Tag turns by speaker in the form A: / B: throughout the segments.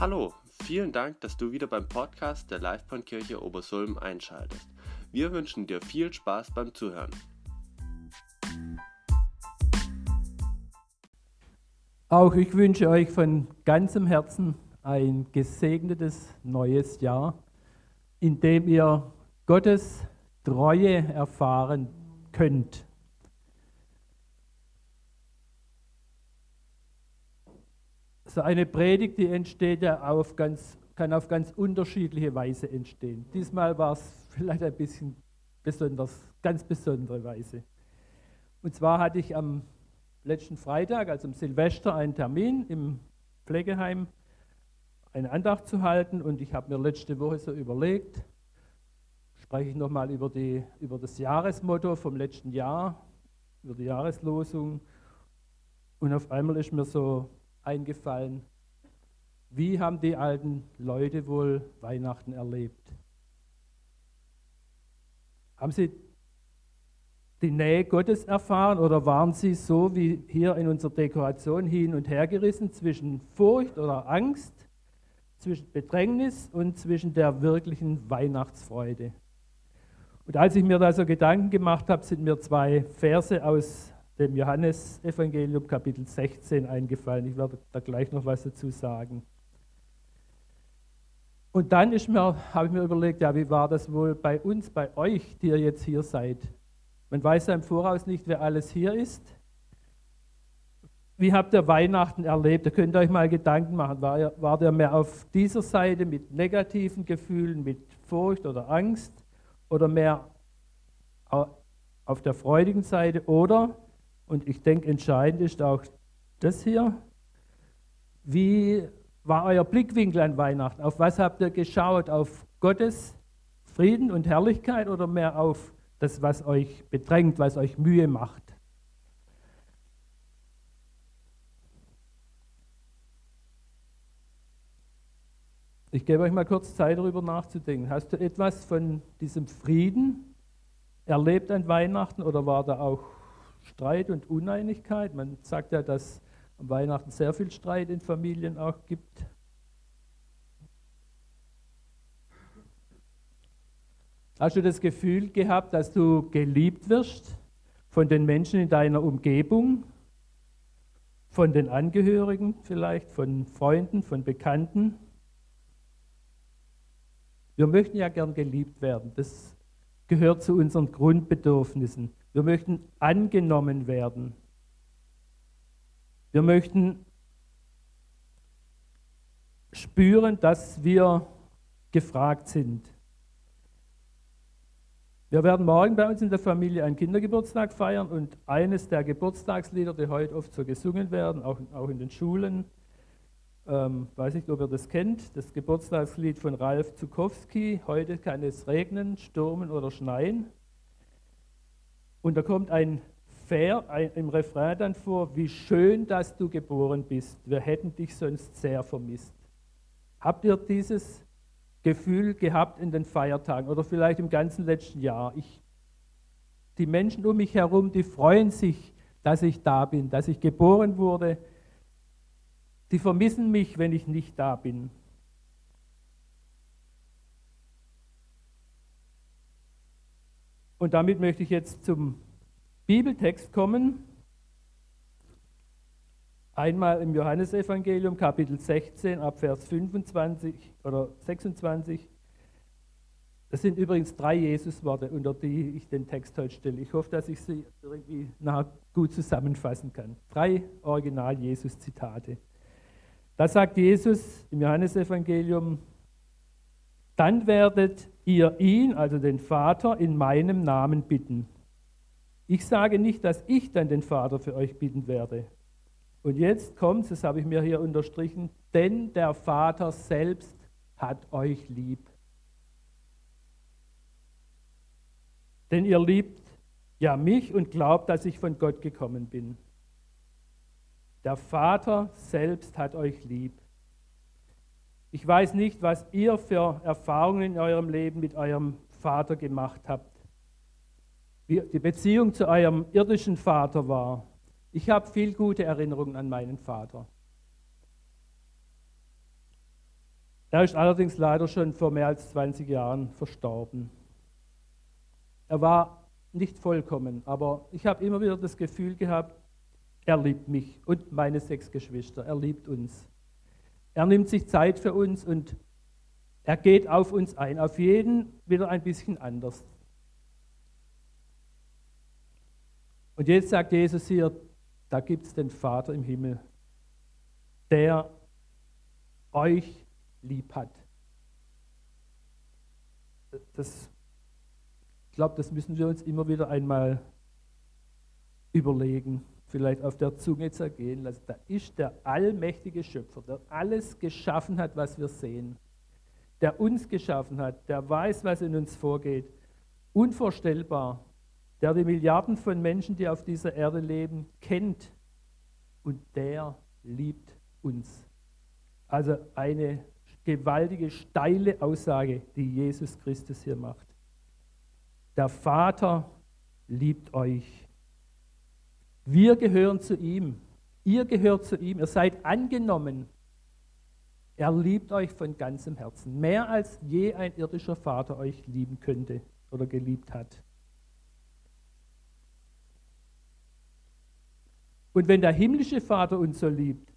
A: Hallo, vielen Dank, dass du wieder beim Podcast der Livebahnkirche Obersulm einschaltest. Wir wünschen dir viel Spaß beim Zuhören.
B: Auch ich wünsche euch von ganzem Herzen ein gesegnetes neues Jahr, in dem ihr Gottes Treue erfahren könnt. So eine Predigt, die entsteht ja auf ganz, kann auf ganz unterschiedliche Weise entstehen. Diesmal war es vielleicht ein bisschen besonders, ganz besondere Weise. Und zwar hatte ich am letzten Freitag, also am Silvester, einen Termin im Pflegeheim, eine Andacht zu halten. Und ich habe mir letzte Woche so überlegt, spreche ich nochmal über, über das Jahresmotto vom letzten Jahr, über die Jahreslosung. Und auf einmal ist mir so eingefallen, wie haben die alten Leute wohl Weihnachten erlebt? Haben sie die Nähe Gottes erfahren oder waren sie so wie hier in unserer Dekoration hin und her gerissen zwischen Furcht oder Angst, zwischen Bedrängnis und zwischen der wirklichen Weihnachtsfreude? Und als ich mir da so Gedanken gemacht habe, sind mir zwei Verse aus dem Johannesevangelium Kapitel 16 eingefallen. Ich werde da gleich noch was dazu sagen. Und dann habe ich mir überlegt, ja, wie war das wohl bei uns, bei euch, die ihr jetzt hier seid? Man weiß ja im Voraus nicht, wer alles hier ist. Wie habt ihr Weihnachten erlebt? Da könnt ihr euch mal Gedanken machen. War ihr, war ihr mehr auf dieser Seite mit negativen Gefühlen, mit Furcht oder Angst? Oder mehr auf der freudigen Seite? Oder und ich denke, entscheidend ist auch das hier. Wie war euer Blickwinkel an Weihnachten? Auf was habt ihr geschaut? Auf Gottes Frieden und Herrlichkeit oder mehr auf das, was euch bedrängt, was euch Mühe macht? Ich gebe euch mal kurz Zeit, darüber nachzudenken. Hast du etwas von diesem Frieden erlebt an Weihnachten oder war da auch Streit und Uneinigkeit. Man sagt ja, dass am Weihnachten sehr viel Streit in Familien auch gibt. Hast du das Gefühl gehabt, dass du geliebt wirst von den Menschen in deiner Umgebung, von den Angehörigen vielleicht, von Freunden, von Bekannten? Wir möchten ja gern geliebt werden. Das gehört zu unseren Grundbedürfnissen. Wir möchten angenommen werden. Wir möchten spüren, dass wir gefragt sind. Wir werden morgen bei uns in der Familie einen Kindergeburtstag feiern und eines der Geburtstagslieder, die heute oft so gesungen werden, auch, auch in den Schulen, ähm, weiß nicht, ob ihr das kennt, das Geburtstagslied von Ralf Zukowski, heute kann es regnen, stürmen oder schneien. Und da kommt ein Ver ein, im Refrain dann vor, wie schön, dass du geboren bist. Wir hätten dich sonst sehr vermisst. Habt ihr dieses Gefühl gehabt in den Feiertagen oder vielleicht im ganzen letzten Jahr? Ich, die Menschen um mich herum, die freuen sich, dass ich da bin, dass ich geboren wurde. Die vermissen mich, wenn ich nicht da bin. Und damit möchte ich jetzt zum Bibeltext kommen. Einmal im Johannesevangelium Kapitel 16 ab Vers 25 oder 26. Das sind übrigens drei Jesusworte, unter die ich den Text heute stelle. Ich hoffe, dass ich sie irgendwie nachher gut zusammenfassen kann. Drei Original-Jesus-Zitate. Da sagt Jesus im Johannesevangelium, dann werdet ihr ihn, also den Vater, in meinem Namen bitten. Ich sage nicht, dass ich dann den Vater für euch bitten werde. Und jetzt kommt, das habe ich mir hier unterstrichen, denn der Vater selbst hat euch lieb. Denn ihr liebt ja mich und glaubt, dass ich von Gott gekommen bin. Der Vater selbst hat euch lieb. Ich weiß nicht, was ihr für Erfahrungen in eurem Leben mit eurem Vater gemacht habt. Wie die Beziehung zu eurem irdischen Vater war. Ich habe viel gute Erinnerungen an meinen Vater. Er ist allerdings leider schon vor mehr als 20 Jahren verstorben. Er war nicht vollkommen, aber ich habe immer wieder das Gefühl gehabt, er liebt mich und meine sechs Geschwister. Er liebt uns. Er nimmt sich Zeit für uns und er geht auf uns ein, auf jeden wieder ein bisschen anders. Und jetzt sagt Jesus hier, da gibt es den Vater im Himmel, der euch lieb hat. Das, ich glaube, das müssen wir uns immer wieder einmal überlegen, vielleicht auf der Zunge zergehen lassen. Da ist der allmächtige Schöpfer, der alles geschaffen hat, was wir sehen, der uns geschaffen hat, der weiß, was in uns vorgeht, unvorstellbar, der die Milliarden von Menschen, die auf dieser Erde leben, kennt und der liebt uns. Also eine gewaltige, steile Aussage, die Jesus Christus hier macht. Der Vater liebt euch. Wir gehören zu ihm. Ihr gehört zu ihm. Ihr seid angenommen. Er liebt euch von ganzem Herzen. Mehr als je ein irdischer Vater euch lieben könnte oder geliebt hat. Und wenn der himmlische Vater uns so liebt,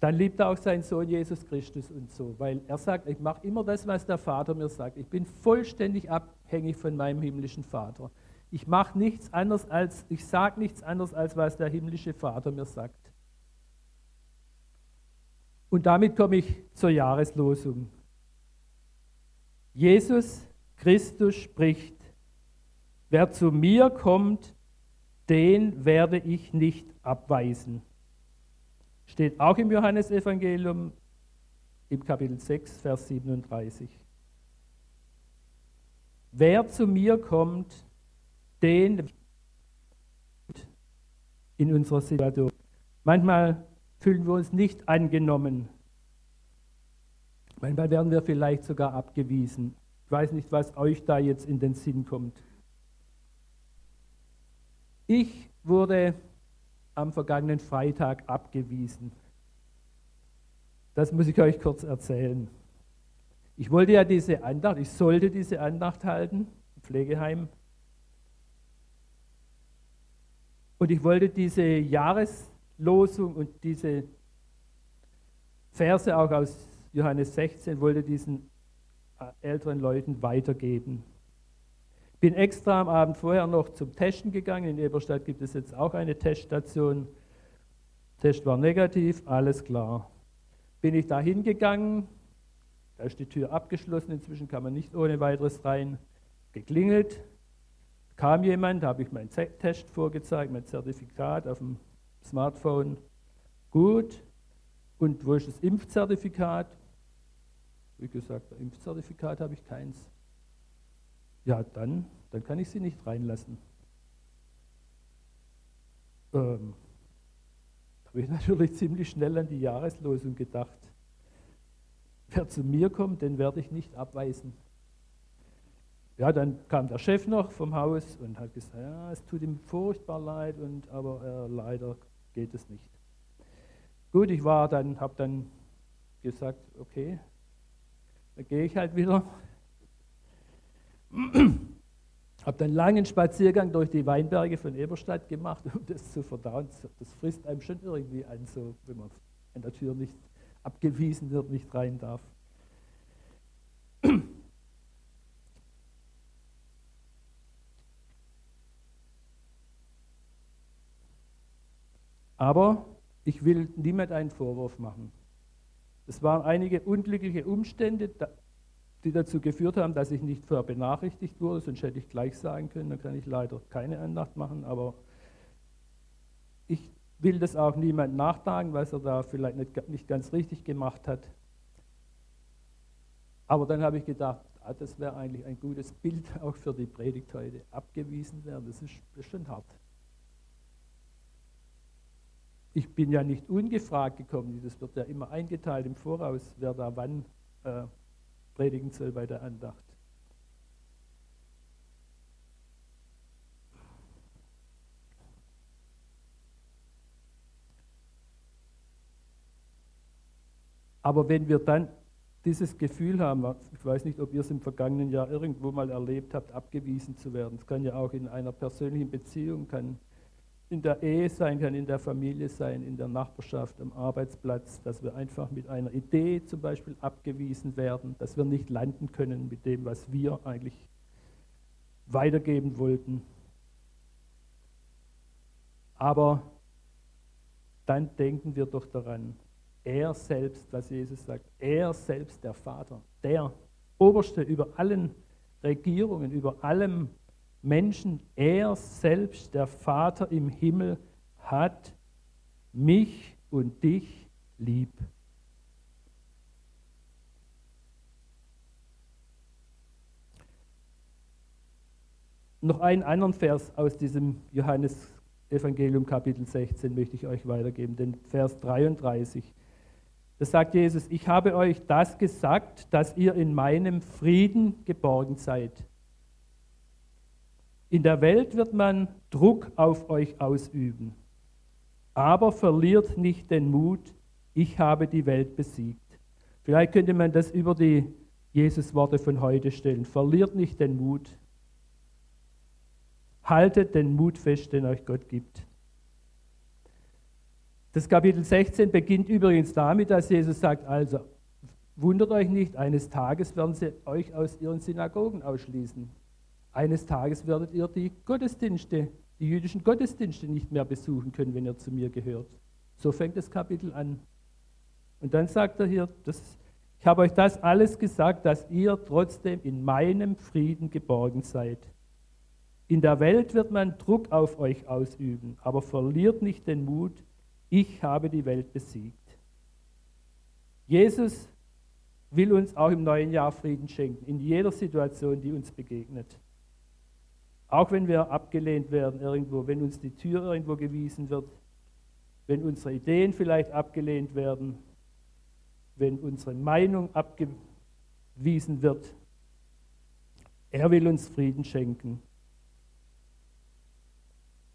B: dann liebt er auch seinen Sohn Jesus Christus und so, weil er sagt, ich mache immer das, was der Vater mir sagt. Ich bin vollständig abhängig von meinem himmlischen Vater. Ich mache nichts anderes als, ich sage nichts anderes, als was der himmlische Vater mir sagt. Und damit komme ich zur Jahreslosung. Jesus Christus spricht, wer zu mir kommt, den werde ich nicht abweisen. Steht auch im Johannesevangelium im Kapitel 6, Vers 37. Wer zu mir kommt, den in unserer Situation. Manchmal fühlen wir uns nicht angenommen. Manchmal werden wir vielleicht sogar abgewiesen. Ich weiß nicht, was euch da jetzt in den Sinn kommt. Ich wurde am vergangenen Freitag abgewiesen. Das muss ich euch kurz erzählen. Ich wollte ja diese Andacht, ich sollte diese Andacht halten, im Pflegeheim. Und ich wollte diese Jahreslosung und diese Verse auch aus Johannes 16, wollte diesen äh, älteren Leuten weitergeben. Bin extra am Abend vorher noch zum Testen gegangen. In Eberstadt gibt es jetzt auch eine Teststation. Test war negativ, alles klar. Bin ich da hingegangen, da ist die Tür abgeschlossen, inzwischen kann man nicht ohne weiteres rein. Geklingelt, kam jemand, habe ich meinen Test vorgezeigt, mein Zertifikat auf dem Smartphone. Gut. Und wo ist das Impfzertifikat? Wie gesagt, Impfzertifikat habe ich keins. Ja, dann, dann kann ich sie nicht reinlassen. Ähm, da habe ich natürlich ziemlich schnell an die Jahreslosung gedacht. Wer zu mir kommt, den werde ich nicht abweisen. Ja, dann kam der Chef noch vom Haus und hat gesagt, ja, es tut ihm furchtbar leid, und, aber äh, leider geht es nicht. Gut, ich war dann, habe dann gesagt, okay, dann gehe ich halt wieder habe dann einen langen Spaziergang durch die Weinberge von Eberstadt gemacht, um das zu verdauen. Das frisst einem schon irgendwie an, so, wenn man an der Tür nicht abgewiesen wird, nicht rein darf. Aber ich will niemand einen Vorwurf machen. Es waren einige unglückliche Umstände, die dazu geführt haben, dass ich nicht vorher benachrichtigt wurde, sonst hätte ich gleich sagen können, dann kann ich leider keine Andacht machen, aber ich will das auch niemand nachtragen, was er da vielleicht nicht, nicht ganz richtig gemacht hat. Aber dann habe ich gedacht, ah, das wäre eigentlich ein gutes Bild auch für die Predigt heute. Abgewiesen werden, das ist, das ist schon hart. Ich bin ja nicht ungefragt gekommen, das wird ja immer eingeteilt im Voraus, wer da wann äh, predigen soll bei der Andacht. Aber wenn wir dann dieses Gefühl haben, ich weiß nicht, ob ihr es im vergangenen Jahr irgendwo mal erlebt habt, abgewiesen zu werden. Es kann ja auch in einer persönlichen Beziehung, kann in der Ehe sein, kann in der Familie sein, in der Nachbarschaft, am Arbeitsplatz, dass wir einfach mit einer Idee zum Beispiel abgewiesen werden, dass wir nicht landen können mit dem, was wir eigentlich weitergeben wollten. Aber dann denken wir doch daran, er selbst, was Jesus sagt, er selbst, der Vater, der Oberste über allen Regierungen, über allem Menschen, er selbst, der Vater im Himmel, hat mich und dich lieb. Noch einen anderen Vers aus diesem Johannes Evangelium Kapitel 16 möchte ich euch weitergeben, den Vers 33. Da sagt Jesus, ich habe euch das gesagt, dass ihr in meinem Frieden geborgen seid. In der Welt wird man Druck auf euch ausüben, aber verliert nicht den Mut, ich habe die Welt besiegt. Vielleicht könnte man das über die Jesus-Worte von heute stellen. Verliert nicht den Mut. Haltet den Mut fest, den euch Gott gibt. Das Kapitel 16 beginnt übrigens damit, dass Jesus sagt, also wundert euch nicht, eines Tages werden sie euch aus ihren Synagogen ausschließen. Eines Tages werdet ihr die Gottesdienste, die jüdischen Gottesdienste nicht mehr besuchen können, wenn ihr zu mir gehört. So fängt das Kapitel an. Und dann sagt er hier, das, ich habe euch das alles gesagt, dass ihr trotzdem in meinem Frieden geborgen seid. In der Welt wird man Druck auf euch ausüben, aber verliert nicht den Mut, ich habe die Welt besiegt. Jesus will uns auch im neuen Jahr Frieden schenken, in jeder Situation, die uns begegnet. Auch wenn wir abgelehnt werden irgendwo, wenn uns die Tür irgendwo gewiesen wird, wenn unsere Ideen vielleicht abgelehnt werden, wenn unsere Meinung abgewiesen wird. Er will uns Frieden schenken.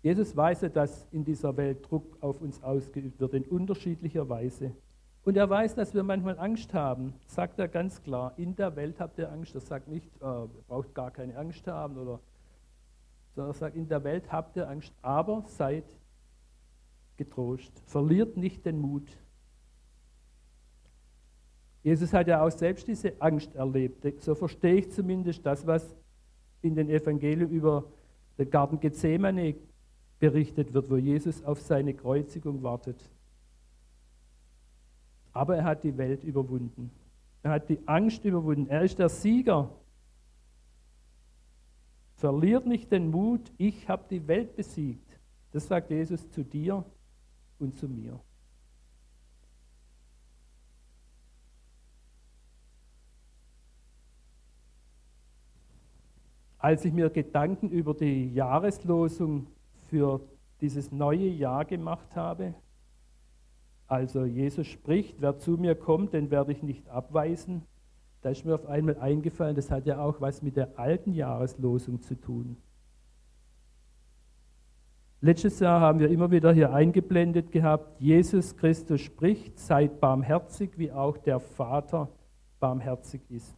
B: Jesus weiß ja, dass in dieser Welt Druck auf uns ausgeübt wird, in unterschiedlicher Weise. Und er weiß, dass wir manchmal Angst haben, sagt er ganz klar. In der Welt habt ihr Angst. Er sagt nicht, äh, ihr braucht gar keine Angst haben, oder, sondern er sagt, in der Welt habt ihr Angst, aber seid getrost. Verliert nicht den Mut. Jesus hat ja auch selbst diese Angst erlebt. So verstehe ich zumindest das, was in den Evangelien über den Garten Gethsemane berichtet wird, wo Jesus auf seine Kreuzigung wartet. Aber er hat die Welt überwunden. Er hat die Angst überwunden. Er ist der Sieger. Verliert nicht den Mut, ich habe die Welt besiegt. Das sagt Jesus zu dir und zu mir. Als ich mir Gedanken über die Jahreslosung für dieses neue Jahr gemacht habe. Also Jesus spricht, wer zu mir kommt, den werde ich nicht abweisen. Da ist mir auf einmal eingefallen, das hat ja auch was mit der alten Jahreslosung zu tun. Letztes Jahr haben wir immer wieder hier eingeblendet gehabt, Jesus Christus spricht, seid barmherzig, wie auch der Vater barmherzig ist.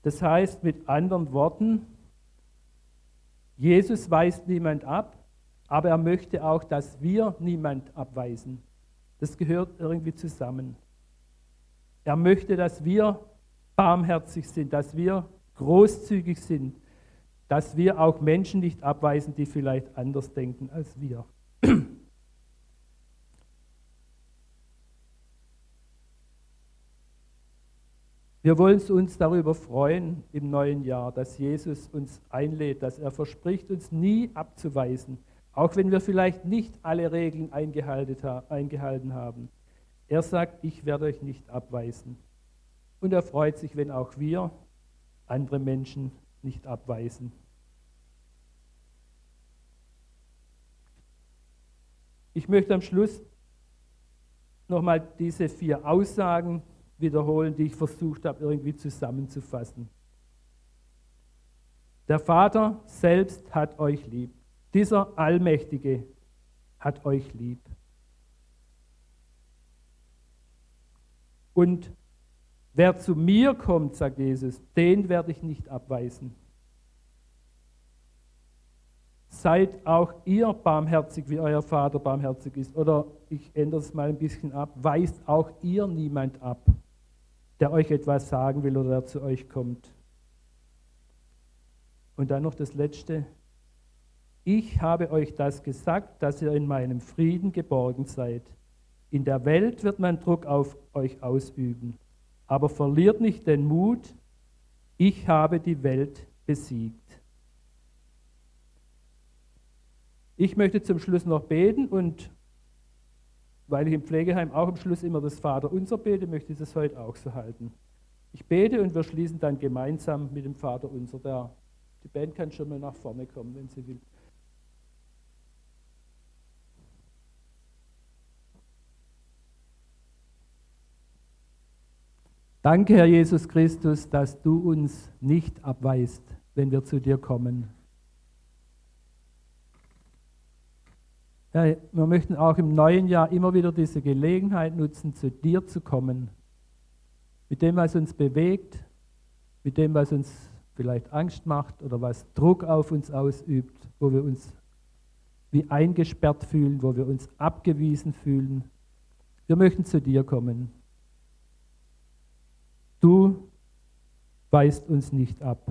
B: Das heißt mit anderen Worten, Jesus weist niemand ab, aber er möchte auch, dass wir niemand abweisen. Das gehört irgendwie zusammen. Er möchte, dass wir barmherzig sind, dass wir großzügig sind, dass wir auch Menschen nicht abweisen, die vielleicht anders denken als wir. Wir wollen uns darüber freuen im neuen Jahr, dass Jesus uns einlädt, dass er verspricht, uns nie abzuweisen, auch wenn wir vielleicht nicht alle Regeln eingehalten haben. Er sagt, ich werde euch nicht abweisen. Und er freut sich, wenn auch wir andere Menschen nicht abweisen. Ich möchte am Schluss nochmal diese vier Aussagen wiederholen, die ich versucht habe, irgendwie zusammenzufassen. Der Vater selbst hat euch lieb. Dieser Allmächtige hat euch lieb. Und wer zu mir kommt, sagt Jesus, den werde ich nicht abweisen. Seid auch ihr barmherzig, wie euer Vater barmherzig ist. Oder ich ändere es mal ein bisschen ab, weist auch ihr niemand ab, der euch etwas sagen will oder der zu euch kommt. Und dann noch das Letzte. Ich habe euch das gesagt, dass ihr in meinem Frieden geborgen seid. In der Welt wird man Druck auf euch ausüben. Aber verliert nicht den Mut, ich habe die Welt besiegt. Ich möchte zum Schluss noch beten und weil ich im Pflegeheim auch am Schluss immer das Vaterunser bete, möchte ich das heute auch so halten. Ich bete und wir schließen dann gemeinsam mit dem Vaterunser. Der, die Band kann schon mal nach vorne kommen, wenn sie will. Danke, Herr Jesus Christus, dass du uns nicht abweist, wenn wir zu dir kommen. Ja, wir möchten auch im neuen Jahr immer wieder diese Gelegenheit nutzen, zu dir zu kommen. Mit dem, was uns bewegt, mit dem, was uns vielleicht Angst macht oder was Druck auf uns ausübt, wo wir uns wie eingesperrt fühlen, wo wir uns abgewiesen fühlen. Wir möchten zu dir kommen. Du weist uns nicht ab.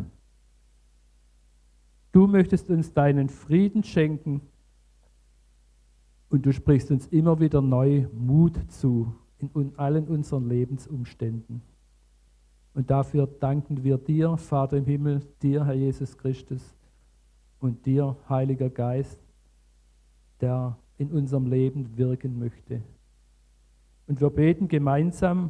B: Du möchtest uns deinen Frieden schenken und du sprichst uns immer wieder neu Mut zu in allen unseren Lebensumständen. Und dafür danken wir dir, Vater im Himmel, dir, Herr Jesus Christus, und dir, Heiliger Geist, der in unserem Leben wirken möchte. Und wir beten gemeinsam,